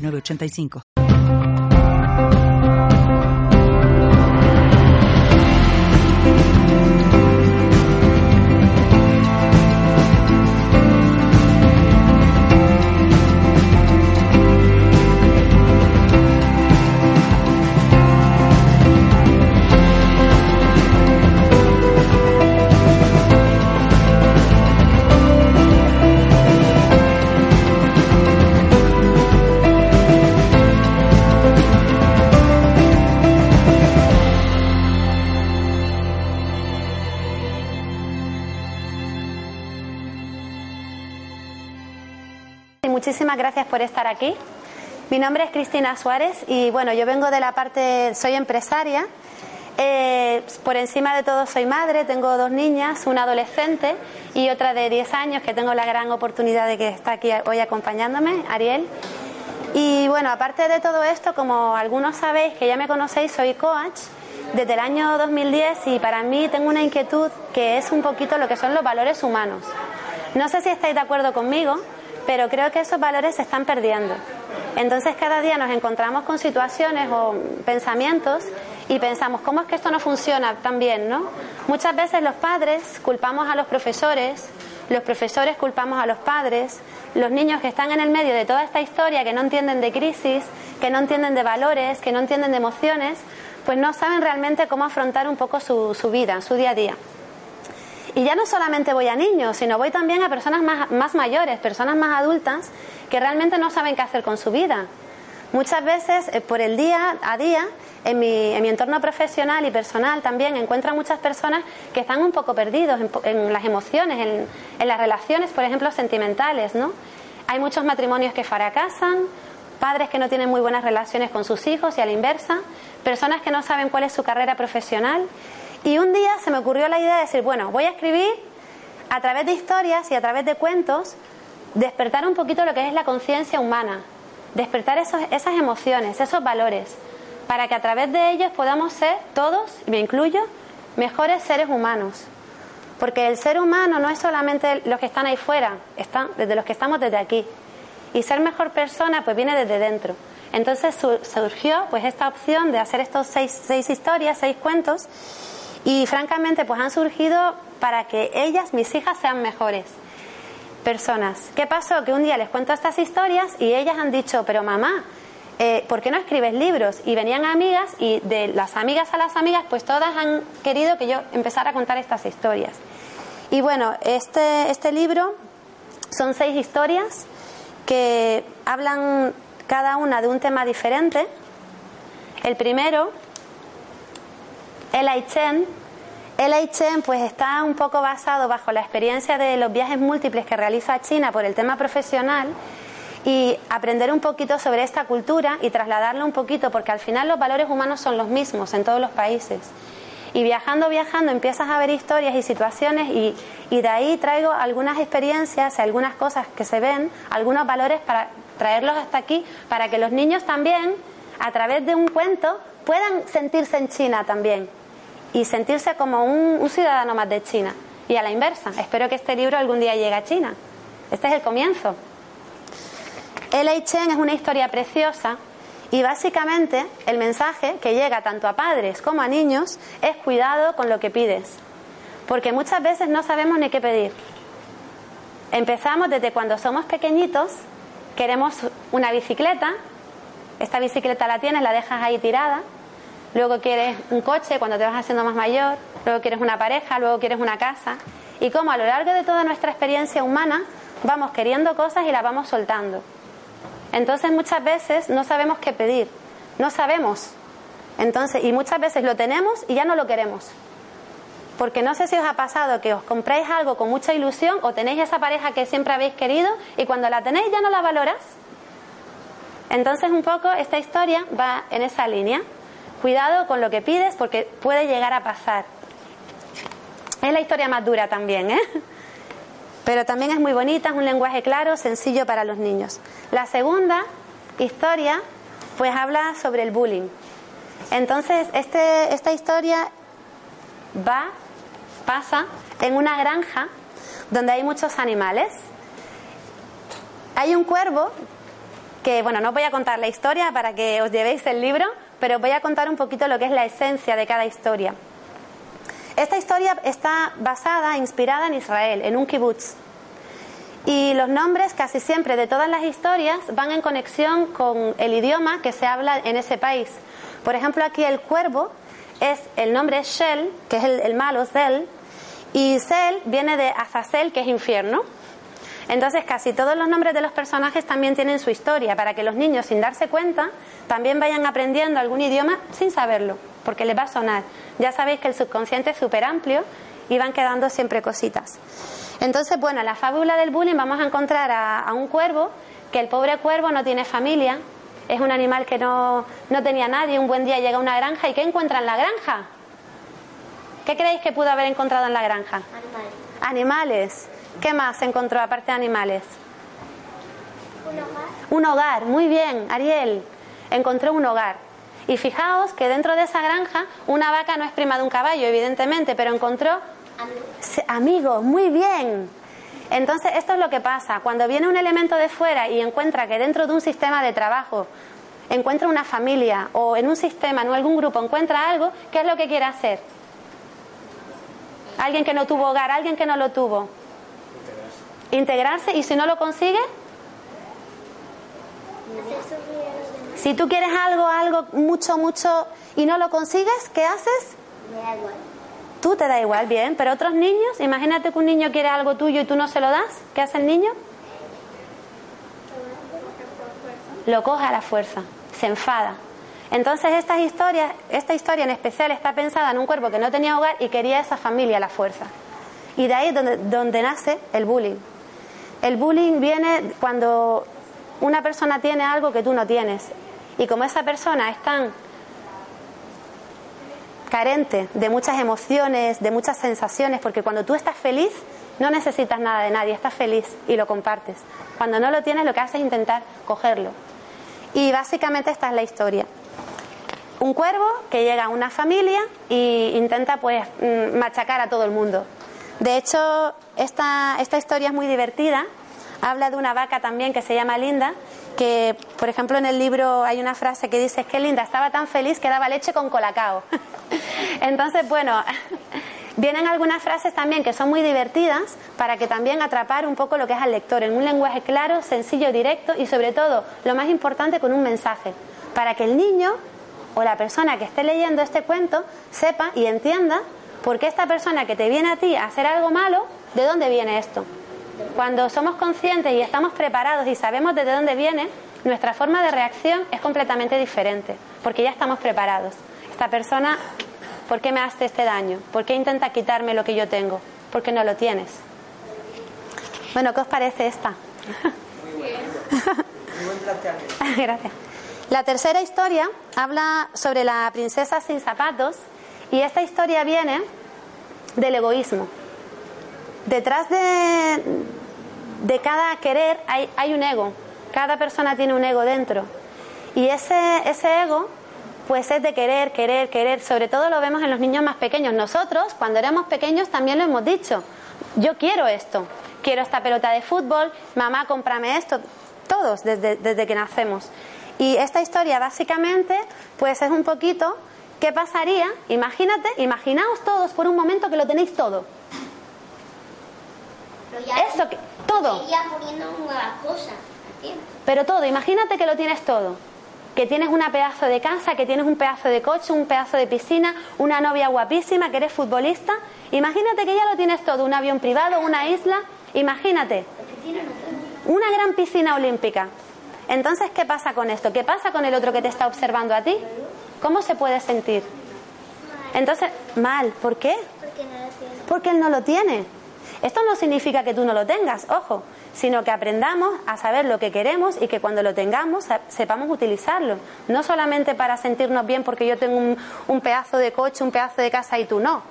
985. Muchísimas gracias por estar aquí. Mi nombre es Cristina Suárez y bueno, yo vengo de la parte, soy empresaria. Eh, por encima de todo soy madre, tengo dos niñas, una adolescente y otra de 10 años que tengo la gran oportunidad de que está aquí hoy acompañándome, Ariel. Y bueno, aparte de todo esto, como algunos sabéis que ya me conocéis, soy coach desde el año 2010 y para mí tengo una inquietud que es un poquito lo que son los valores humanos. No sé si estáis de acuerdo conmigo, pero creo que esos valores se están perdiendo. Entonces cada día nos encontramos con situaciones o pensamientos y pensamos, ¿cómo es que esto no funciona tan bien? ¿no? Muchas veces los padres culpamos a los profesores, los profesores culpamos a los padres, los niños que están en el medio de toda esta historia, que no entienden de crisis, que no entienden de valores, que no entienden de emociones, pues no saben realmente cómo afrontar un poco su, su vida, su día a día. Y ya no solamente voy a niños, sino voy también a personas más, mayores, personas más adultas, que realmente no saben qué hacer con su vida. Muchas veces, eh, por el día a día, en mi, en mi, entorno profesional y personal también encuentro muchas personas que están un poco perdidos en, las emociones, en, en, las relaciones, por ejemplo, sentimentales, ¿no? Hay muchos matrimonios que fracasan, padres que no tienen muy buenas relaciones con sus hijos y a la inversa, personas que no saben cuál es su carrera profesional y un día se me ocurrió la idea de decir, bueno, voy a escribir a través de historias y a través de cuentos, despertar un poquito lo que es la conciencia humana, despertar esas emociones, esos valores, para que a través de ellos podamos ser todos, y me incluyo, mejores seres humanos. Porque el ser humano no es solamente los que están ahí fuera, están desde los que estamos desde aquí. Y ser mejor persona pues viene desde dentro. Entonces surgió pues esta opción de hacer estos seis, seis historias, seis cuentos, y francamente, pues han surgido para que ellas, mis hijas, sean mejores personas. ¿Qué pasó? Que un día les cuento estas historias y ellas han dicho, pero mamá, eh, ¿por qué no escribes libros? Y venían amigas y de las amigas a las amigas, pues todas han querido que yo empezara a contar estas historias. Y bueno, este, este libro son seis historias que hablan cada una de un tema diferente. El primero el Aichen, el Aichen pues está un poco basado bajo la experiencia de los viajes múltiples que realiza China por el tema profesional y aprender un poquito sobre esta cultura y trasladarlo un poquito porque al final los valores humanos son los mismos en todos los países. Y viajando, viajando, empiezas a ver historias y situaciones y, y de ahí traigo algunas experiencias, algunas cosas que se ven, algunos valores para traerlos hasta aquí, para que los niños también, a través de un cuento, puedan sentirse en China también y sentirse como un, ciudadano más de China. Y a la inversa, espero que este libro algún día llegue a China. Este es el comienzo. El Chen es una historia preciosa y básicamente el mensaje que llega tanto a padres como a niños es cuidado con lo que pides. Porque muchas veces no sabemos ni qué pedir. Empezamos desde cuando somos pequeñitos, queremos una bicicleta, esta bicicleta la tienes, la dejas ahí tirada, luego quieres un coche cuando te vas haciendo más mayor, luego quieres una pareja, luego quieres una casa. Y como a lo largo de toda nuestra experiencia humana vamos queriendo cosas y las vamos soltando. Entonces muchas veces no sabemos qué pedir, no sabemos. Entonces, y muchas veces lo tenemos y ya no lo queremos. Porque no sé si os ha pasado que os compréis algo con mucha ilusión o tenéis esa pareja que siempre habéis querido y cuando la tenéis ya no la valoras. Entonces un poco esta historia va en esa línea. Cuidado con lo que pides porque puede llegar a pasar. Es la historia más dura también, ¿eh? Pero también es muy bonita, es un lenguaje claro, sencillo para los niños. La segunda historia, pues habla sobre el bullying. Entonces, este, esta historia va, pasa en una granja donde hay muchos animales. Hay un cuervo que, bueno, no voy a contar la historia para que os llevéis el libro, pero voy a contar un poquito lo que es la esencia de cada historia. Esta historia está basada, inspirada en Israel, en un kibutz. Y los nombres casi siempre de todas las historias van en conexión con el idioma que se habla en ese país. Por ejemplo, aquí el cuervo es el nombre Shel, que es el, malo, Zel, y Sel viene de Azazel, que es infierno. Entonces, casi todos los nombres de los personajes también tienen su historia, para que los niños, sin darse cuenta, también vayan aprendiendo algún idioma sin saberlo, porque les va a sonar. Ya sabéis que el subconsciente es súper amplio y van quedando siempre cositas. Entonces, bueno, en la fábula del bullying vamos a encontrar a, a un cuervo, que el pobre cuervo no tiene familia, es un animal que no, no tenía nadie, un buen día llega a una granja y ¿qué encuentra en la granja? ¿Qué creéis que pudo haber encontrado en la granja? Animales. Animales. ¿Qué más encontró aparte de animales? Un hogar. Un hogar, muy bien, Ariel. Encontró un hogar. Y fijaos que dentro de esa granja una vaca no es prima de un caballo, evidentemente, pero encontró Amigos. amigos, muy bien. Entonces, esto es lo que pasa. Cuando viene un elemento de fuera y encuentra que dentro de un sistema de trabajo encuentra una familia o en un sistema, en algún grupo encuentra algo, ¿qué es lo que quiere hacer? Alguien que no tuvo hogar, alguien que no lo tuvo. Integrarse y si no lo consigue, si tú quieres algo, algo mucho, mucho y no lo consigues, ¿qué haces? Me da igual. Tú te da igual, bien, pero otros niños, imagínate que un niño quiere algo tuyo y tú no se lo das, ¿qué hace el niño? Lo coge a la fuerza, se enfada. Entonces estas historias, esta historia en especial está pensada en un cuerpo que no tenía hogar y quería esa familia a la fuerza. Y de ahí es donde, donde nace el bullying. El bullying viene cuando una persona tiene algo que tú no tienes. Y como esa persona es tan carente de muchas emociones, de muchas sensaciones, porque cuando tú estás feliz no necesitas nada de nadie, estás feliz y lo compartes. Cuando no lo tienes lo que haces es intentar cogerlo. Y básicamente esta es la historia. Un cuervo que llega a una familia e intenta pues mm, machacar a todo el mundo. De hecho, esta, esta historia es muy divertida. Habla de una vaca también que se llama Linda, que por ejemplo en el libro hay una frase que dice es que Linda estaba tan feliz que daba leche con colacao. Entonces, bueno, vienen algunas frases también que son muy divertidas para que también atrapar un poco lo que es al lector en un lenguaje claro, sencillo, directo y sobre todo, lo más importante, con un mensaje, para que el niño o la persona que esté leyendo este cuento sepa y entienda por qué esta persona que te viene a ti a hacer algo malo, ¿de dónde viene esto? Cuando somos conscientes y estamos preparados y sabemos de dónde viene, nuestra forma de reacción es completamente diferente, porque ya estamos preparados. Esta persona, ¿por qué me hace este daño? ¿Por qué intenta quitarme lo que yo tengo? Porque no lo tienes. Bueno, ¿qué os parece esta? Muy buen planteamiento. Gracias. La tercera historia habla sobre la princesa sin zapatos y esta historia viene del egoísmo. Detrás de, de cada querer hay, hay un ego. Cada persona tiene un ego dentro. Y ese, ese ego, pues es de querer, querer, querer. Sobre todo lo vemos en los niños más pequeños. Nosotros, cuando éramos pequeños, también lo hemos dicho. Yo quiero esto. Quiero esta pelota de fútbol. Mamá, cómprame esto. Todos, desde, desde que nacemos. Y esta historia, básicamente, pues es un poquito qué pasaría. Imagínate, imaginaos todos por un momento que lo tenéis todo. Pero ya Eso, que, todo. Iría poniendo nuevas cosas. ¿entiendes? Pero todo, imagínate que lo tienes todo. Que tienes una pedazo de casa, que tienes un pedazo de coche, un pedazo de piscina, una novia guapísima, que eres futbolista. Imagínate que ya lo tienes todo, un avión privado, una isla. Imagínate, una gran piscina olímpica. Entonces, ¿qué pasa con esto? ¿Qué pasa con el otro que te está observando a ti? ¿Cómo se puede sentir? Entonces, mal, ¿por qué? Porque no lo tengo. Porque él no lo tiene. Esto no significa que tú no lo tengas, ojo, sino que aprendamos a saber lo que queremos y que cuando lo tengamos sepamos utilizarlo. No solamente para sentirnos bien porque yo tengo un, un pedazo de coche, un pedazo de casa y tú no,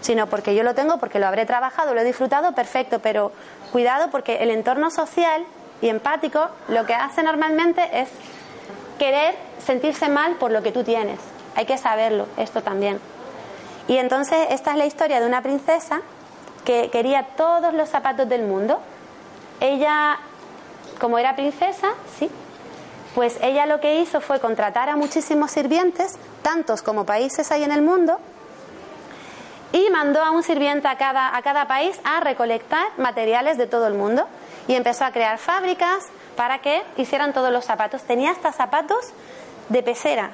sino porque yo lo tengo, porque lo habré trabajado, lo he disfrutado, perfecto, pero cuidado porque el entorno social y empático lo que hace normalmente es querer sentirse mal por lo que tú tienes. Hay que saberlo, esto también. Y entonces esta es la historia de una princesa que quería todos los zapatos del mundo. Ella, como era princesa, sí, pues ella lo que hizo fue contratar a muchísimos sirvientes, tantos como países hay en el mundo, y mandó a un sirviente a cada, a cada país a recolectar materiales de todo el mundo y empezó a crear fábricas para que hicieran todos los zapatos. Tenía hasta zapatos de pecera.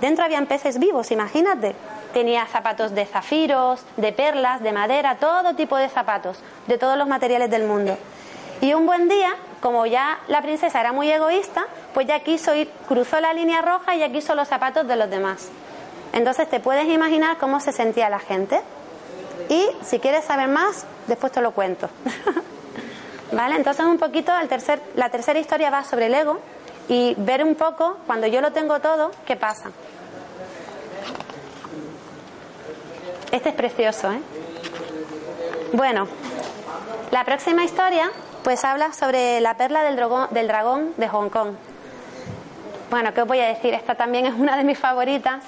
Dentro habían peces vivos, imagínate. Tenía zapatos de zafiros, de perlas, de madera, todo tipo de zapatos, de todos los materiales del mundo. Y un buen día, como ya la princesa era muy egoísta, pues ya quiso ir, cruzó la línea roja y ya quiso los zapatos de los demás. Entonces te puedes imaginar cómo se sentía la gente. Y si quieres saber más, después te lo cuento. ¿Vale? Entonces un poquito el tercer, la tercera historia va sobre el ego y ver un poco, cuando yo lo tengo todo, qué pasa. Este es precioso, ¿eh? Bueno, la próxima historia pues habla sobre la perla del del dragón de Hong Kong. Bueno, ¿qué os voy a decir? Esta también es una de mis favoritas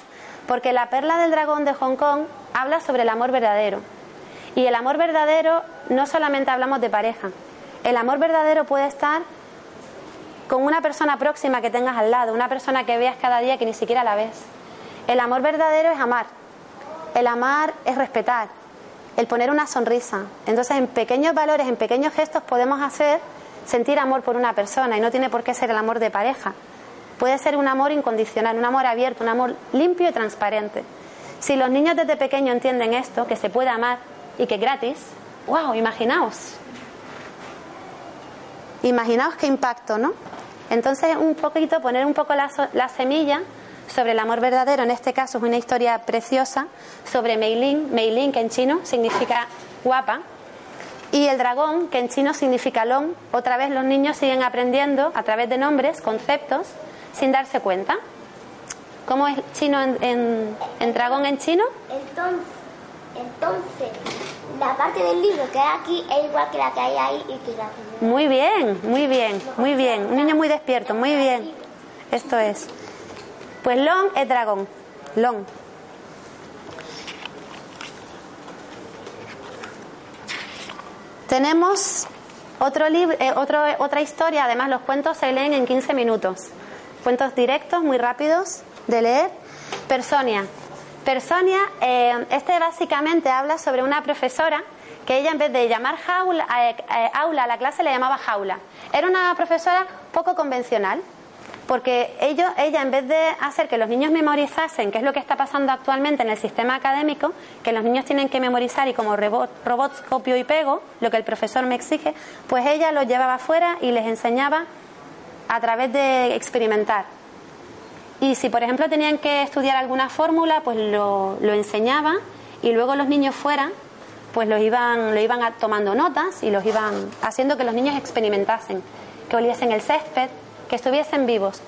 porque la perla del dragón de Hong Kong habla sobre el amor verdadero. Y el amor verdadero no solamente hablamos de pareja. El amor verdadero puede estar con una persona próxima que tengas al lado, una persona que veas cada día que ni siquiera la ves. El amor verdadero es amar. El amar es respetar. El poner una sonrisa. Entonces, en pequeños valores, en pequeños gestos podemos hacer sentir amor por una persona y no tiene por qué ser el amor de pareja. Puede ser un amor incondicional, un amor abierto, un amor limpio y transparente. Si los niños desde pequeño entienden esto, que se puede amar y que es gratis, wow, imaginaos. Imaginaos qué impacto, ¿no? Entonces, un poquito, poner un poco la, la semilla sobre el amor verdadero, en este caso es una historia preciosa sobre Mei Ling, Mei Ling que en chino significa guapa, y el dragón, que en chino significa long. Otra vez los niños siguen aprendiendo a través de nombres, conceptos, sin darse cuenta. ¿Cómo es chino en, en, dragón en chino? Entonces, entonces, la parte del libro que hay aquí es igual que la que hay ahí y que la que Muy bien, muy bien, muy bien. Un niño muy despierto, muy bien. Esto es. Pues long es dragón. Long. Tenemos otro libro, eh, otro, otra historia, además los cuentos se leen en 15 minutos. Cuentos directos, muy rápidos de leer. Personia. Personia, eh, este básicamente habla sobre una profesora que ella en vez de llamar eh, eh, aula a la clase le llamaba jaula. Era una profesora poco convencional, porque ella en vez de hacer que los niños memorizasen, que es lo que está pasando actualmente en el sistema académico, que los niños tienen que memorizar y como robots copio y pego, lo que el profesor me exige, pues ella los llevaba afuera y les enseñaba a través de experimentar. Y si, por ejemplo, tenían que estudiar alguna fórmula, pues lo, lo enseñaba y luego los niños fuera, pues lo iban, lo iban tomando notas y los iban haciendo que los niños experimentasen, que oliesen el césped, que estuviesen vivos.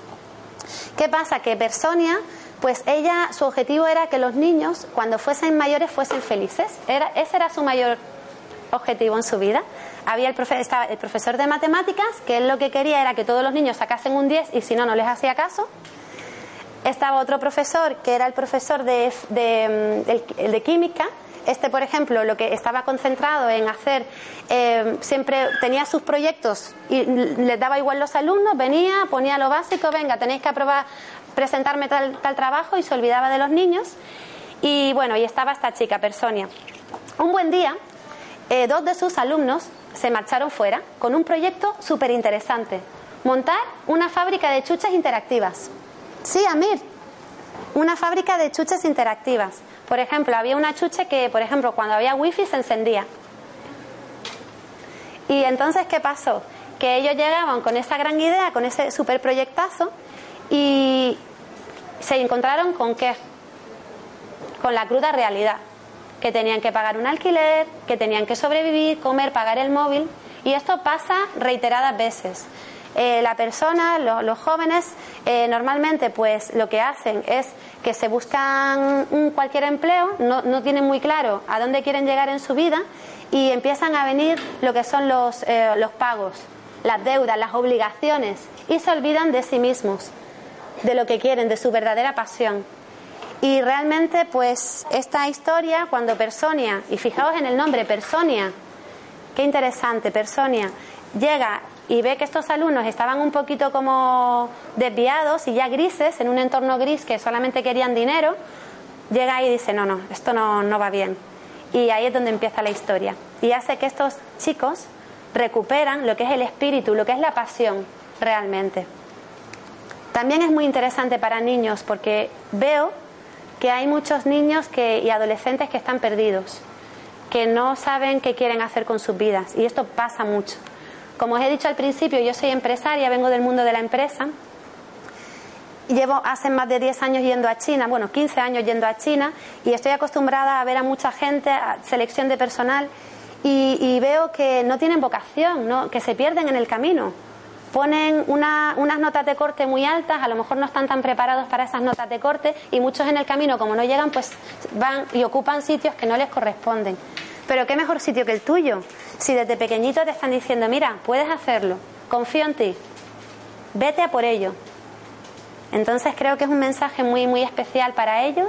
¿Qué pasa? Que Personia, pues ella, su objetivo era que los niños, cuando fuesen mayores, fuesen felices. Era, ese era su mayor objetivo en su vida había el, el profesor de matemáticas, que él lo que quería era que todos los niños sacasen un 10 y si no, no les hacía caso. Estaba otro profesor, que era el profesor de, mm, de, química, este, por ejemplo, lo que estaba concentrado en hacer, eh, siempre tenía sus proyectos y les daba igual los alumnos, venía, ponía lo básico, venga, tenéis que aprobar, presentarme tal, tal trabajo y se olvidaba de los niños. Y bueno, y estaba esta chica, Personia. Un buen día, eh, dos de sus alumnos se marcharon fuera con un proyecto súper interesante. Montar una fábrica de chuches interactivas. Sí, Amir, una fábrica de chuches interactivas. Por ejemplo, había una chuche que, por ejemplo, cuando había wifi se encendía. Y entonces, ¿qué pasó? Que ellos llegaban con esa gran idea, con ese super proyectazo, y se encontraron con qué? Con la cruda realidad. Que tenían que pagar un alquiler, que tenían que sobrevivir, comer, pagar el móvil. Y esto pasa reiteradas veces. Eh, la persona, los jóvenes, eh, normalmente pues lo que hacen es que se buscan un, cualquier empleo, no, no, tienen muy claro a dónde quieren llegar en su vida y empiezan a venir lo que son los, eh, los pagos, las deudas, las obligaciones y se olvidan de sí mismos, de lo que quieren, de su verdadera pasión. Y realmente, pues, esta historia, cuando Personia, y fijaos en el nombre, Personia, qué interesante, Personia, llega y ve que estos alumnos estaban un poquito como desviados y ya grises, en un entorno gris que solamente querían dinero, llega y dice, no, no, esto no, no va bien. Y ahí es donde empieza la historia. Y hace que estos chicos recuperan lo que es el espíritu, lo que es la pasión realmente. También es muy interesante para niños porque veo que hay muchos niños que, y adolescentes que están perdidos, que no saben qué quieren hacer con sus vidas. Y esto pasa mucho. Como os he dicho al principio, yo soy empresaria, vengo del mundo de la empresa. Llevo hace más de 10 años yendo a China, bueno, 15 años yendo a China, y estoy acostumbrada a ver a mucha gente, a selección de personal, y, veo que no tienen vocación, que se pierden en el camino ponen unas notas de corte muy altas, a lo mejor no están tan preparados para esas notas de corte y muchos en el camino, como no llegan, pues van y ocupan sitios que no les corresponden. Pero qué mejor sitio que el tuyo. Si desde pequeñito te están diciendo, mira, puedes hacerlo, confío en ti, vete a por ello. Entonces creo que es un mensaje muy, muy especial para ellos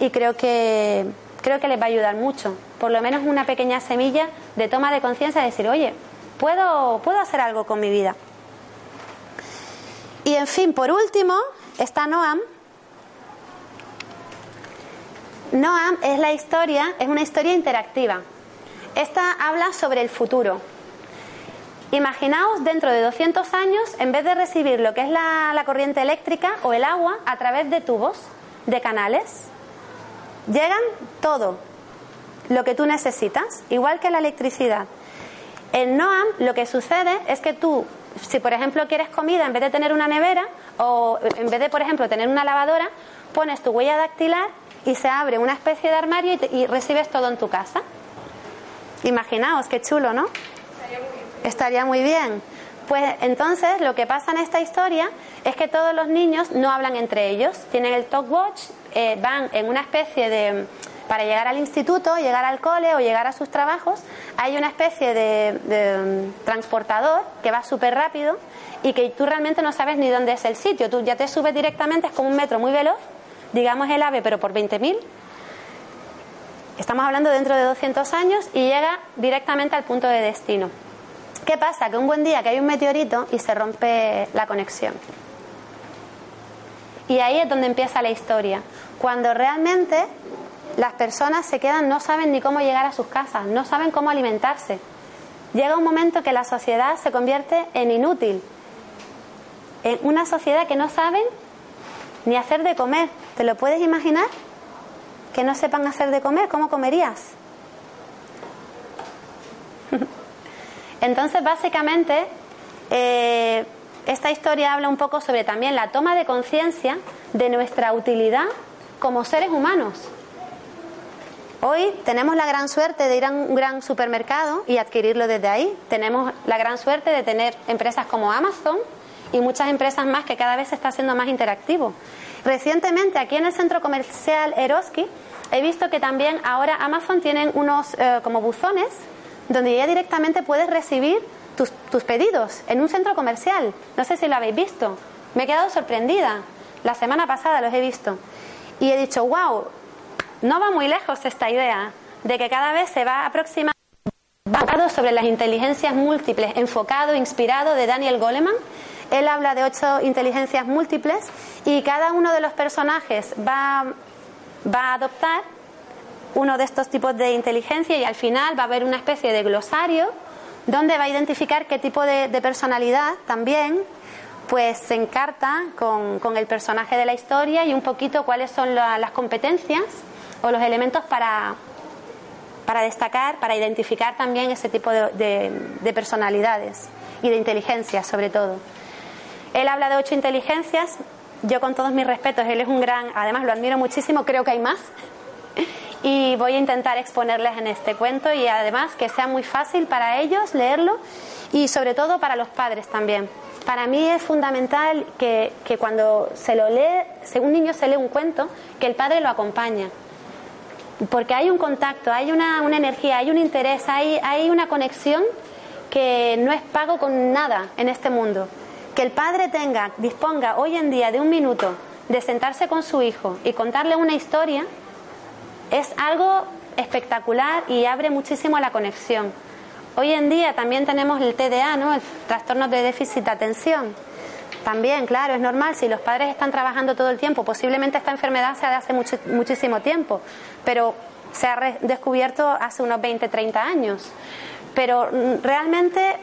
y creo que, creo que les va a ayudar mucho. Por lo menos una pequeña semilla de toma de conciencia de decir, oye, puedo, puedo hacer algo con mi vida. Y en fin, por último, está Noam. Noam es la historia, es una historia interactiva. Esta habla sobre el futuro. Imaginaos dentro de 200 años, en vez de recibir lo que es la, la, corriente eléctrica o el agua a través de tubos, de canales, llegan todo lo que tú necesitas, igual que la electricidad. En Noam lo que sucede es que tú si por ejemplo quieres comida, en vez de tener una nevera o en vez de, por ejemplo, tener una lavadora, pones tu huella dactilar y se abre una especie de armario y, recibes todo en tu casa. Imaginaos, qué chulo, ¿no? Estaría muy bien. Pues entonces lo que pasa en esta historia es que todos los niños no hablan entre ellos, tienen el talk watch, eh, van en una especie de para llegar al instituto, llegar al cole o llegar a sus trabajos, hay una especie de, mm, transportador que va súper rápido y que tú realmente no sabes ni dónde es el sitio. Tú ya te subes directamente, es como un metro muy veloz, digamos el AVE, pero por 20.000. Estamos hablando dentro de 200 años y llega directamente al punto de destino. ¿Qué pasa? Que un buen día que hay un meteorito y se rompe la conexión. Y ahí es donde empieza la historia. Cuando realmente las personas se quedan, no saben ni cómo llegar a sus casas, no saben cómo alimentarse. Llega un momento que la sociedad se convierte en inútil, en una sociedad que no saben ni hacer de comer. ¿Te lo puedes imaginar? Que no sepan hacer de comer, ¿cómo comerías? Entonces, básicamente, eh, esta historia habla un poco sobre también la toma de conciencia de nuestra utilidad como seres humanos. Hoy tenemos la gran suerte de ir a un gran supermercado y adquirirlo desde ahí. Tenemos la gran suerte de tener empresas como Amazon y muchas empresas más que cada vez se está haciendo más interactivo. Recientemente aquí en el centro comercial Eroski he visto que también ahora Amazon tienen unos eh, como buzones donde ya directamente puedes recibir tus, tus pedidos en un centro comercial. No sé si lo habéis visto. Me he quedado sorprendida. La semana pasada los he visto. Y he dicho, wow, no va muy lejos esta idea de que cada vez se va aproximando sobre las inteligencias múltiples, enfocado, inspirado de Daniel Goleman. Él habla de ocho inteligencias múltiples y cada uno de los personajes va, va a adoptar uno de estos tipos de inteligencia y al final va a haber una especie de glosario donde va a identificar qué tipo de, personalidad también pues se encarta con, el personaje de la historia y un poquito cuáles son las competencias o los elementos para, para destacar, para identificar también ese tipo de, de, personalidades y de inteligencia sobre todo. Él habla de ocho inteligencias, yo con todos mis respetos, él es un gran, además lo admiro muchísimo, creo que hay más. y voy a intentar exponerles en este cuento y además que sea muy fácil para ellos leerlo y sobre todo para los padres también. Para mí es fundamental que, que cuando se lo lee, si un niño se lee un cuento, que el padre lo acompañe. Porque hay un contacto, hay una, una energía, hay un interés, hay, hay una conexión que no es pago con nada en este mundo. Que el padre tenga, disponga hoy en día de un minuto de sentarse con su hijo y contarle una historia, es algo espectacular y abre muchísimo la conexión. Hoy en día también tenemos el TDA, ¿no? El trastorno de déficit de atención. También, claro, es normal, si los padres están trabajando todo el tiempo, posiblemente esta enfermedad sea de hace muchísimo tiempo, pero se ha descubierto hace unos 20, 30 años. Pero mm, realmente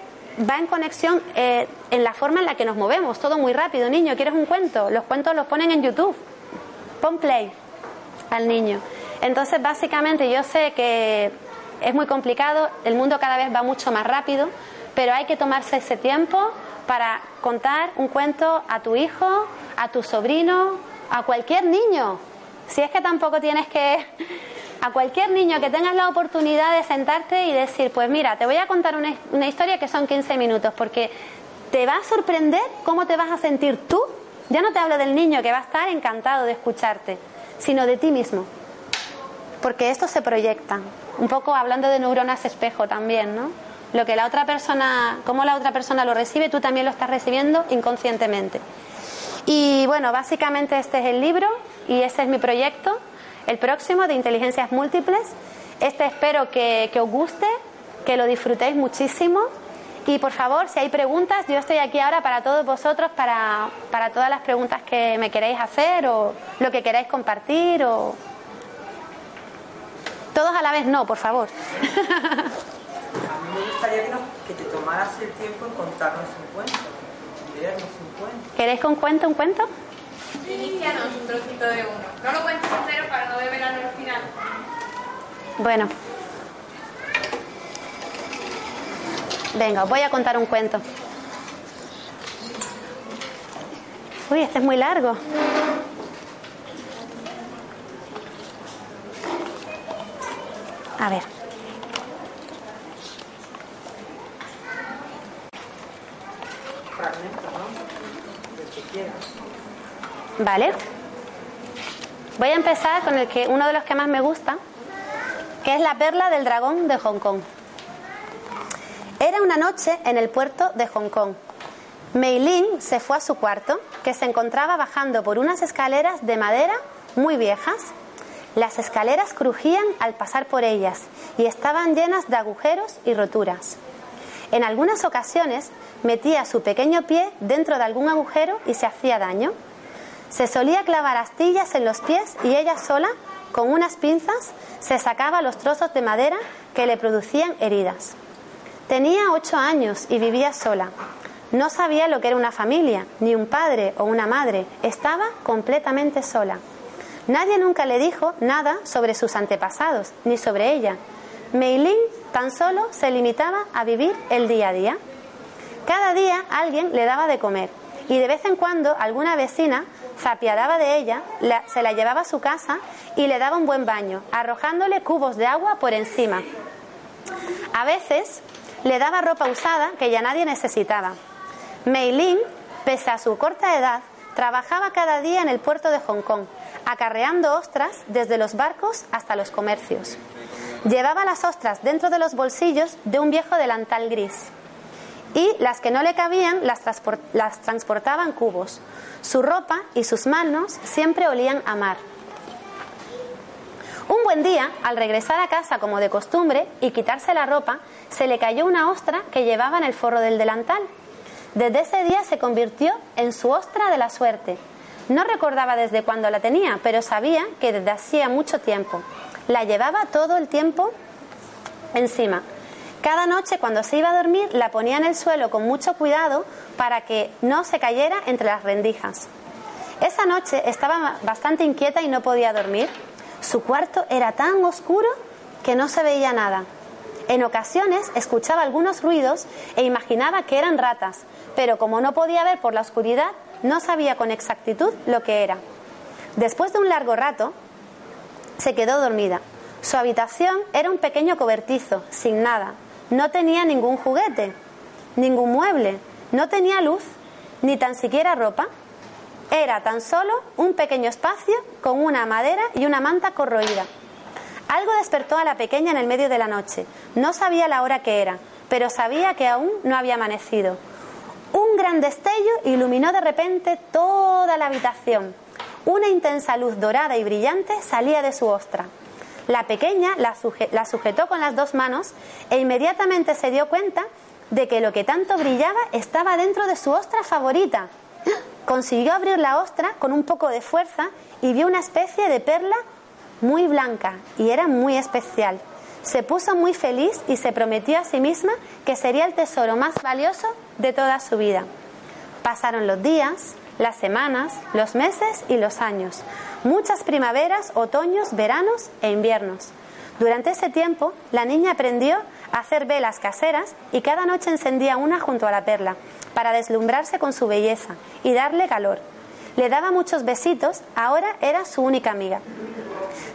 va en conexión eh, en la forma en la que nos movemos, todo muy rápido. Niño, ¿quieres un cuento? Los cuentos los ponen en YouTube. Pon play al niño. Entonces, básicamente, yo sé que es muy complicado, el mundo cada vez va mucho más rápido, pero hay que tomarse ese tiempo para contar un cuento a tu hijo, a tu sobrino, a cualquier niño. Si es que tampoco tienes que a cualquier niño que tengas la oportunidad de sentarte y decir, pues mira, te voy a contar una, historia que son 15 minutos, porque te va a sorprender cómo te vas a sentir tú. Ya no te hablo del niño que va a estar encantado de escucharte, sino de ti mismo. Porque esto se proyecta. Un poco hablando de neuronas espejo también, ¿no? Lo que la otra persona, cómo la otra persona lo recibe, tú también lo estás recibiendo inconscientemente. Y bueno, básicamente este es el libro y este es mi proyecto el próximo de inteligencias múltiples. Este espero que, os guste, que lo disfrutéis muchísimo. Y por favor, si hay preguntas, yo estoy aquí ahora para todos vosotros, para, para todas las preguntas que me queréis hacer o lo que queráis compartir o... Todos a la vez no, por favor. Me gustaría que, te tomaras el tiempo en contarnos un cuento, leernos un cuento. ¿Queréis con cuento un cuento? Inicianos un trocito de uno. No lo cuentes entero para no develarlo al final. Bueno. Venga, os voy a contar un cuento. Uy, este es muy largo. A ver. Fragmento, ¿no? De que quieras. ¿Vale? Voy a empezar con el que, uno de los que más me gusta, que es la perla del dragón de Hong Kong. Era una noche en el puerto de Hong Kong. Mei Ling se fue a su cuarto, que se encontraba bajando por unas escaleras de madera muy viejas. Las escaleras crujían al pasar por ellas y estaban llenas de agujeros y roturas. En algunas ocasiones metía su pequeño pie dentro de algún agujero y se hacía daño. Se solía clavar astillas en los pies y ella sola, con unas pinzas, se sacaba los trozos de madera que le producían heridas. Tenía ocho años y vivía sola. No sabía lo que era una familia, ni un padre o una madre. Estaba completamente sola. Nadie nunca le dijo nada sobre sus antepasados, ni sobre ella. Meilin tan solo se limitaba a vivir el día a día. Cada día alguien le daba de comer y de vez en cuando alguna vecina se apiadaba de ella, se la llevaba a su casa y le daba un buen baño, arrojándole cubos de agua por encima. A veces le daba ropa usada que ya nadie necesitaba. Mei Ling, pese a su corta edad, trabajaba cada día en el puerto de Hong Kong, acarreando ostras desde los barcos hasta los comercios. Llevaba las ostras dentro de los bolsillos de un viejo delantal gris y las que no le cabían las, las transportaba en cubos. Su ropa y sus manos siempre olían a mar. Un buen día, al regresar a casa como de costumbre y quitarse la ropa, se le cayó una ostra que llevaba en el forro del delantal. Desde ese día se convirtió en su ostra de la suerte. No recordaba desde cuándo la tenía, pero sabía que desde hacía mucho tiempo. La llevaba todo el tiempo encima. Cada noche cuando se iba a dormir la ponía en el suelo con mucho cuidado para que no se cayera entre las rendijas. Esa noche estaba bastante inquieta y no podía dormir. Su cuarto era tan oscuro que no se veía nada. En ocasiones escuchaba algunos ruidos e imaginaba que eran ratas, pero como no podía ver por la oscuridad, no sabía con exactitud lo que era. Después de un largo rato, se quedó dormida. Su habitación era un pequeño cobertizo, sin nada. No tenía ningún juguete, ningún mueble, no tenía luz, ni tan siquiera ropa. Era tan solo un pequeño espacio con una madera y una manta corroída. Algo despertó a la pequeña en el medio de la noche. No sabía la hora que era, pero sabía que aún no había amanecido. Un gran destello iluminó de repente toda la habitación. Una intensa luz dorada y brillante salía de su ostra. La pequeña la, sujetó con las dos manos e inmediatamente se dio cuenta de que lo que tanto brillaba estaba dentro de su ostra favorita. Consiguió abrir la ostra con un poco de fuerza y vio una especie de perla muy blanca y era muy especial. Se puso muy feliz y se prometió a sí misma que sería el tesoro más valioso de toda su vida. Pasaron los días, las semanas, los meses y los años, muchas primaveras, otoños, veranos e inviernos. Durante ese tiempo, la niña aprendió a hacer velas caseras y cada noche encendía una junto a la perla para deslumbrarse con su belleza y darle calor. Le daba muchos besitos, ahora era su única amiga.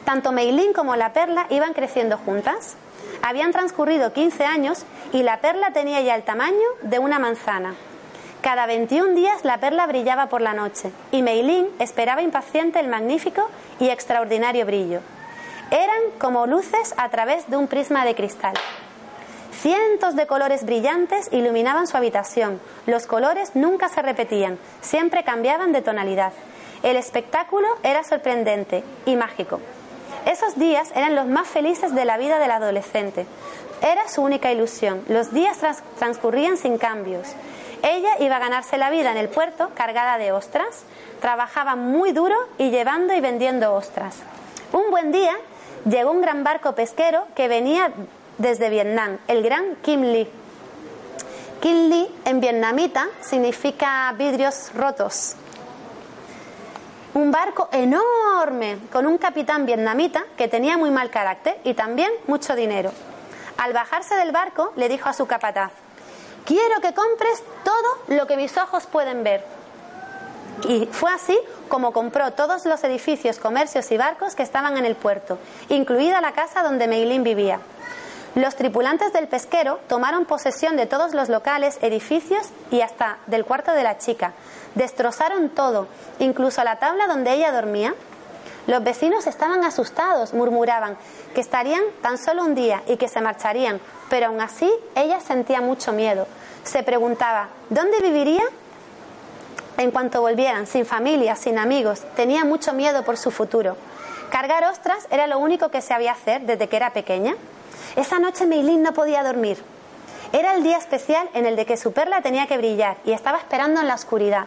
Tanto Meilín como la perla iban creciendo juntas. Habían transcurrido 15 años y la perla tenía ya el tamaño de una manzana. Cada 21 días la perla brillaba por la noche y Meilín esperaba impaciente el magnífico y extraordinario brillo. Eran como luces a través de un prisma de cristal. Cientos de colores brillantes iluminaban su habitación. Los colores nunca se repetían, siempre cambiaban de tonalidad. El espectáculo era sorprendente y mágico. Esos días eran los más felices de la vida del adolescente. Era su única ilusión. Los días transcurrían sin cambios. Ella iba a ganarse la vida en el puerto cargada de ostras. Trabajaba muy duro y llevando y vendiendo ostras. Un buen día llegó un gran barco pesquero que venía desde Vietnam, el gran Kim Lee. Kim Lee en vietnamita significa vidrios rotos. Un barco enorme con un capitán vietnamita que tenía muy mal carácter y también mucho dinero. Al bajarse del barco le dijo a su capataz, quiero que compres todo lo que mis ojos pueden ver. Y fue así como compró todos los edificios, comercios y barcos que estaban en el puerto, incluida la casa donde Meilin vivía. Los tripulantes del pesquero tomaron posesión de todos los locales, edificios y hasta del cuarto de la chica. Destrozaron todo, incluso la tabla donde ella dormía. Los vecinos estaban asustados, murmuraban que estarían tan solo un día y que se marcharían, pero aún así ella sentía mucho miedo. Se preguntaba, ¿dónde viviría? En cuanto volvieran, sin familia, sin amigos, tenía mucho miedo por su futuro. Cargar ostras era lo único que sabía hacer desde que era pequeña. Esa noche Meilín no podía dormir. Era el día especial en el de que su perla tenía que brillar y estaba esperando en la oscuridad.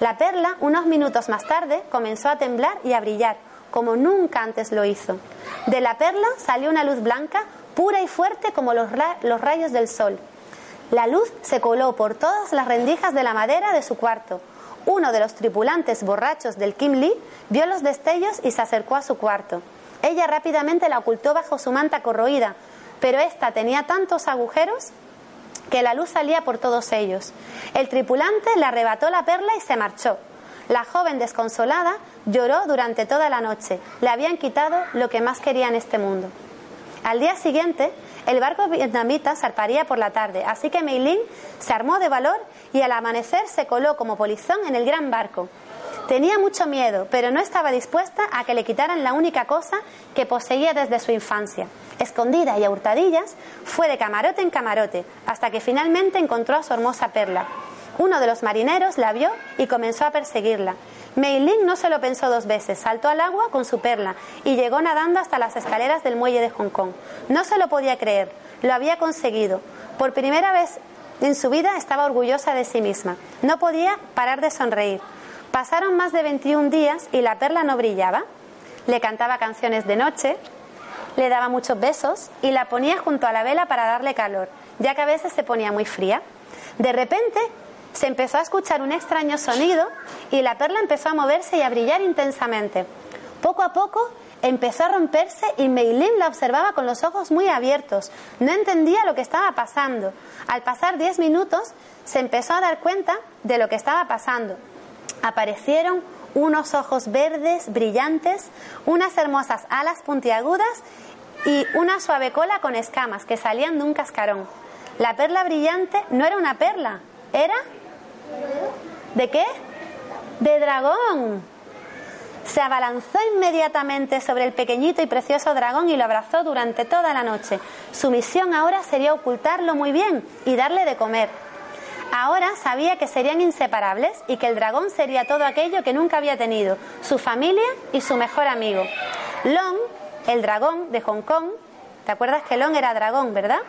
La perla, unos minutos más tarde, comenzó a temblar y a brillar, como nunca antes lo hizo. De la perla salió una luz blanca, pura y fuerte como los, rayos del sol. La luz se coló por todas las rendijas de la madera de su cuarto. Uno de los tripulantes borrachos del Kim Lee vio los destellos y se acercó a su cuarto. Ella rápidamente la ocultó bajo su manta corroída, pero ésta tenía tantos agujeros que la luz salía por todos ellos. El tripulante le arrebató la perla y se marchó. La joven desconsolada lloró durante toda la noche. Le habían quitado lo que más quería en este mundo. Al día siguiente, el barco vietnamita zarparía por la tarde, así que Mei se armó de valor y al amanecer se coló como polizón en el gran barco. Tenía mucho miedo, pero no estaba dispuesta a que le quitaran la única cosa que poseía desde su infancia. Escondida y a hurtadillas, fue de camarote en camarote, hasta que finalmente encontró a su hermosa perla. Uno de los marineros la vio y comenzó a perseguirla. Mei Ling no se lo pensó dos veces, saltó al agua con su perla y llegó nadando hasta las escaleras del muelle de Hong Kong. No se lo podía creer, lo había conseguido. Por primera vez en su vida estaba orgullosa de sí misma. No podía parar de sonreír. Pasaron más de 21 días y la perla no brillaba. Le cantaba canciones de noche, le daba muchos besos y la ponía junto a la vela para darle calor, ya que a veces se ponía muy fría. De repente se empezó a escuchar un extraño sonido y la perla empezó a moverse y a brillar intensamente. Poco a poco empezó a romperse y Meilin la observaba con los ojos muy abiertos. No entendía lo que estaba pasando. Al pasar diez minutos se empezó a dar cuenta de lo que estaba pasando aparecieron unos ojos verdes brillantes, unas hermosas alas puntiagudas y una suave cola con escamas que salían de un cascarón. La perla brillante no era una perla, era... ¿De qué? De dragón. Se abalanzó inmediatamente sobre el pequeñito y precioso dragón y lo abrazó durante toda la noche. Su misión ahora sería ocultarlo muy bien y darle de comer. Ahora sabía que serían inseparables y que el dragón sería todo aquello que nunca había tenido, su familia y su mejor amigo. Long, el dragón de Hong Kong, ¿te acuerdas que Long era dragón, verdad?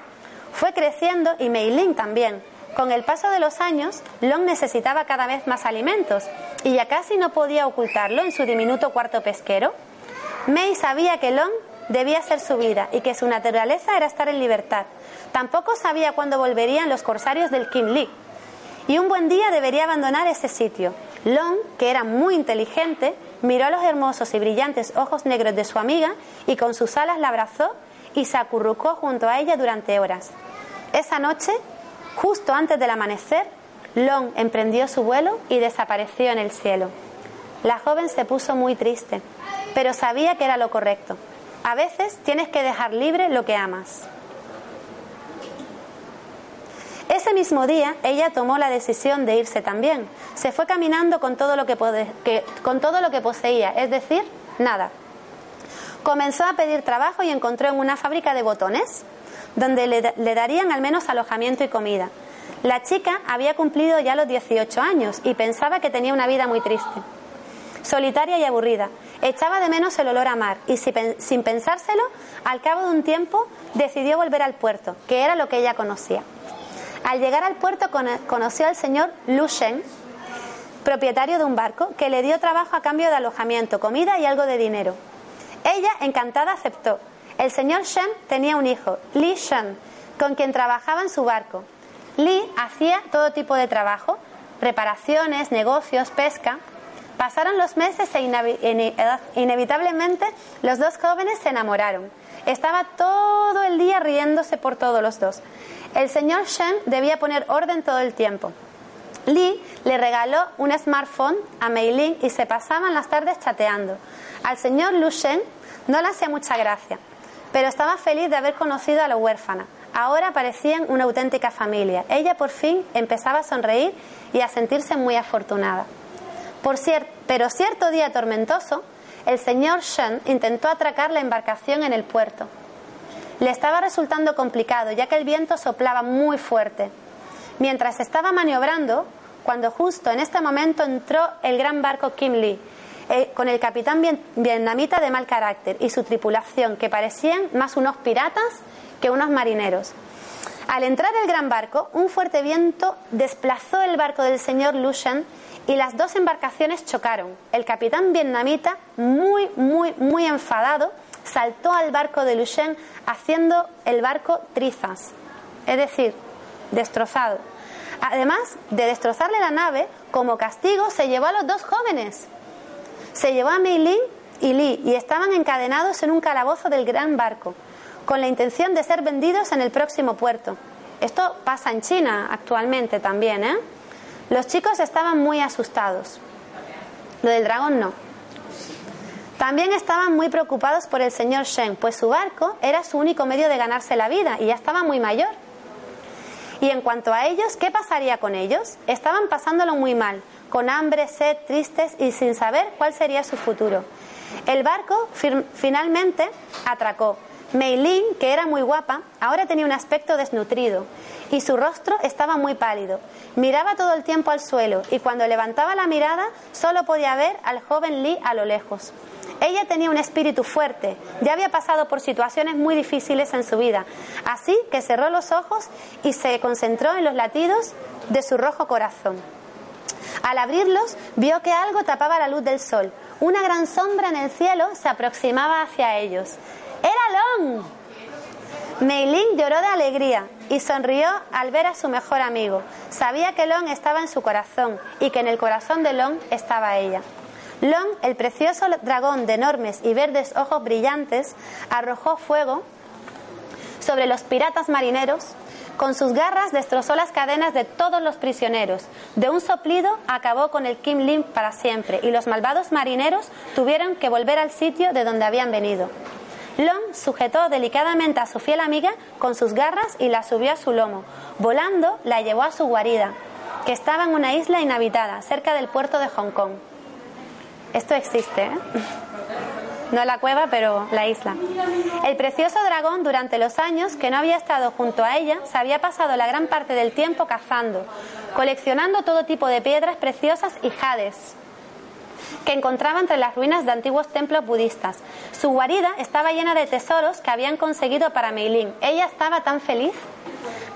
Fue creciendo y Mei Ling también. Con el paso de los años, Long necesitaba cada vez más alimentos y ya casi no podía ocultarlo en su diminuto cuarto pesquero. Mei sabía que Long debía ser su vida y que su naturaleza era estar en libertad. Tampoco sabía cuándo volverían los corsarios del Kim Lee. Y un buen día debería abandonar ese sitio. Long, que era muy inteligente, miró a los hermosos y brillantes ojos negros de su amiga y con sus alas la abrazó y se acurrucó junto a ella durante horas. Esa noche, justo antes del amanecer, Long emprendió su vuelo y desapareció en el cielo. La joven se puso muy triste, pero sabía que era lo correcto. A veces tienes que dejar libre lo que amas. Ese mismo día ella tomó la decisión de irse también. Se fue caminando con todo lo que, con todo lo que poseía, es decir, nada. Comenzó a pedir trabajo y encontró en una fábrica de botones, donde le, le darían al menos alojamiento y comida. La chica había cumplido ya los 18 años y pensaba que tenía una vida muy triste, solitaria y aburrida. Echaba de menos el olor a mar y sin pensárselo, al cabo de un tiempo decidió volver al puerto, que era lo que ella conocía. Al llegar al puerto conoció al señor Lu Shen, propietario de un barco, que le dio trabajo a cambio de alojamiento, comida y algo de dinero. Ella, encantada, aceptó. El señor Shen tenía un hijo, Li Shen, con quien trabajaba en su barco. Li hacía todo tipo de trabajo, reparaciones, negocios, pesca. Pasaron los meses e inevitablemente los dos jóvenes se enamoraron. Estaba todo el día riéndose por todos los dos. El señor Shen debía poner orden todo el tiempo. Li le regaló un smartphone a Mei Ling y se pasaban las tardes chateando. Al señor Lu Shen no le hacía mucha gracia, pero estaba feliz de haber conocido a la huérfana. Ahora parecían una auténtica familia. Ella por fin empezaba a sonreír y a sentirse muy afortunada. Por pero cierto día tormentoso, el señor Shen intentó atracar la embarcación en el puerto. Le estaba resultando complicado, ya que el viento soplaba muy fuerte. Mientras estaba maniobrando, cuando justo en este momento entró el gran barco Kim Lee, eh, con el capitán vietnamita de mal carácter y su tripulación, que parecían más unos piratas que unos marineros. Al entrar el gran barco, un fuerte viento desplazó el barco del señor Lushan y las dos embarcaciones chocaron. El capitán vietnamita, muy, muy, muy enfadado, saltó al barco de Lushen haciendo el barco trizas, es decir, destrozado. Además de destrozarle la nave, como castigo se llevó a los dos jóvenes. Se llevó a Mei Ling y Li y estaban encadenados en un calabozo del gran barco, con la intención de ser vendidos en el próximo puerto. Esto pasa en China actualmente también, ¿eh? Los chicos estaban muy asustados. Lo del dragón no. También estaban muy preocupados por el señor Shen, pues su barco era su único medio de ganarse la vida y ya estaba muy mayor. Y en cuanto a ellos, ¿qué pasaría con ellos? Estaban pasándolo muy mal, con hambre, sed, tristes y sin saber cuál sería su futuro. El barco finalmente atracó. Mei Ling, que era muy guapa, ahora tenía un aspecto desnutrido y su rostro estaba muy pálido. Miraba todo el tiempo al suelo y cuando levantaba la mirada solo podía ver al joven Li a lo lejos. Ella tenía un espíritu fuerte, ya había pasado por situaciones muy difíciles en su vida, así que cerró los ojos y se concentró en los latidos de su rojo corazón. Al abrirlos, vio que algo tapaba la luz del sol. Una gran sombra en el cielo se aproximaba hacia ellos. ¡Era Long! Mei lloró de alegría y sonrió al ver a su mejor amigo. Sabía que Long estaba en su corazón y que en el corazón de Long estaba ella. Long, el precioso dragón de enormes y verdes ojos brillantes, arrojó fuego sobre los piratas marineros. Con sus garras destrozó las cadenas de todos los prisioneros. De un soplido acabó con el Kim Lim para siempre y los malvados marineros tuvieron que volver al sitio de donde habían venido. Long sujetó delicadamente a su fiel amiga con sus garras y la subió a su lomo. Volando, la llevó a su guarida, que estaba en una isla inhabitada, cerca del puerto de Hong Kong. Esto existe, ¿eh? No la cueva, pero la isla. El precioso dragón, durante los años que no había estado junto a ella, se había pasado la gran parte del tiempo cazando, coleccionando todo tipo de piedras preciosas y jades que encontraba entre las ruinas de antiguos templos budistas. Su guarida estaba llena de tesoros que habían conseguido para Meilin. Ella estaba tan feliz.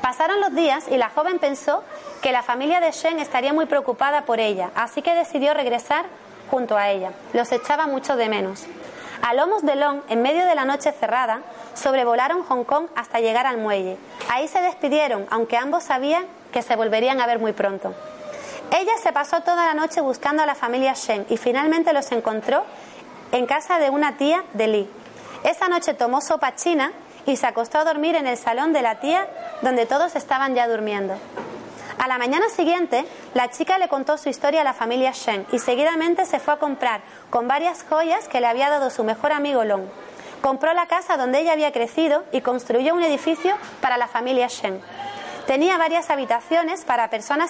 Pasaron los días y la joven pensó que la familia de Shen estaría muy preocupada por ella, así que decidió regresar junto a ella. Los echaba mucho de menos. A lomos de Long, en medio de la noche cerrada, sobrevolaron Hong Kong hasta llegar al muelle. Ahí se despidieron, aunque ambos sabían que se volverían a ver muy pronto. Ella se pasó toda la noche buscando a la familia Shen y finalmente los encontró en casa de una tía de Lee. Esa noche tomó sopa china y se acostó a dormir en el salón de la tía donde todos estaban ya durmiendo. A la mañana siguiente, la chica le contó su historia a la familia Shen y seguidamente se fue a comprar con varias joyas que le había dado su mejor amigo Long. Compró la casa donde ella había crecido y construyó un edificio para la familia Shen. Tenía varias habitaciones para personas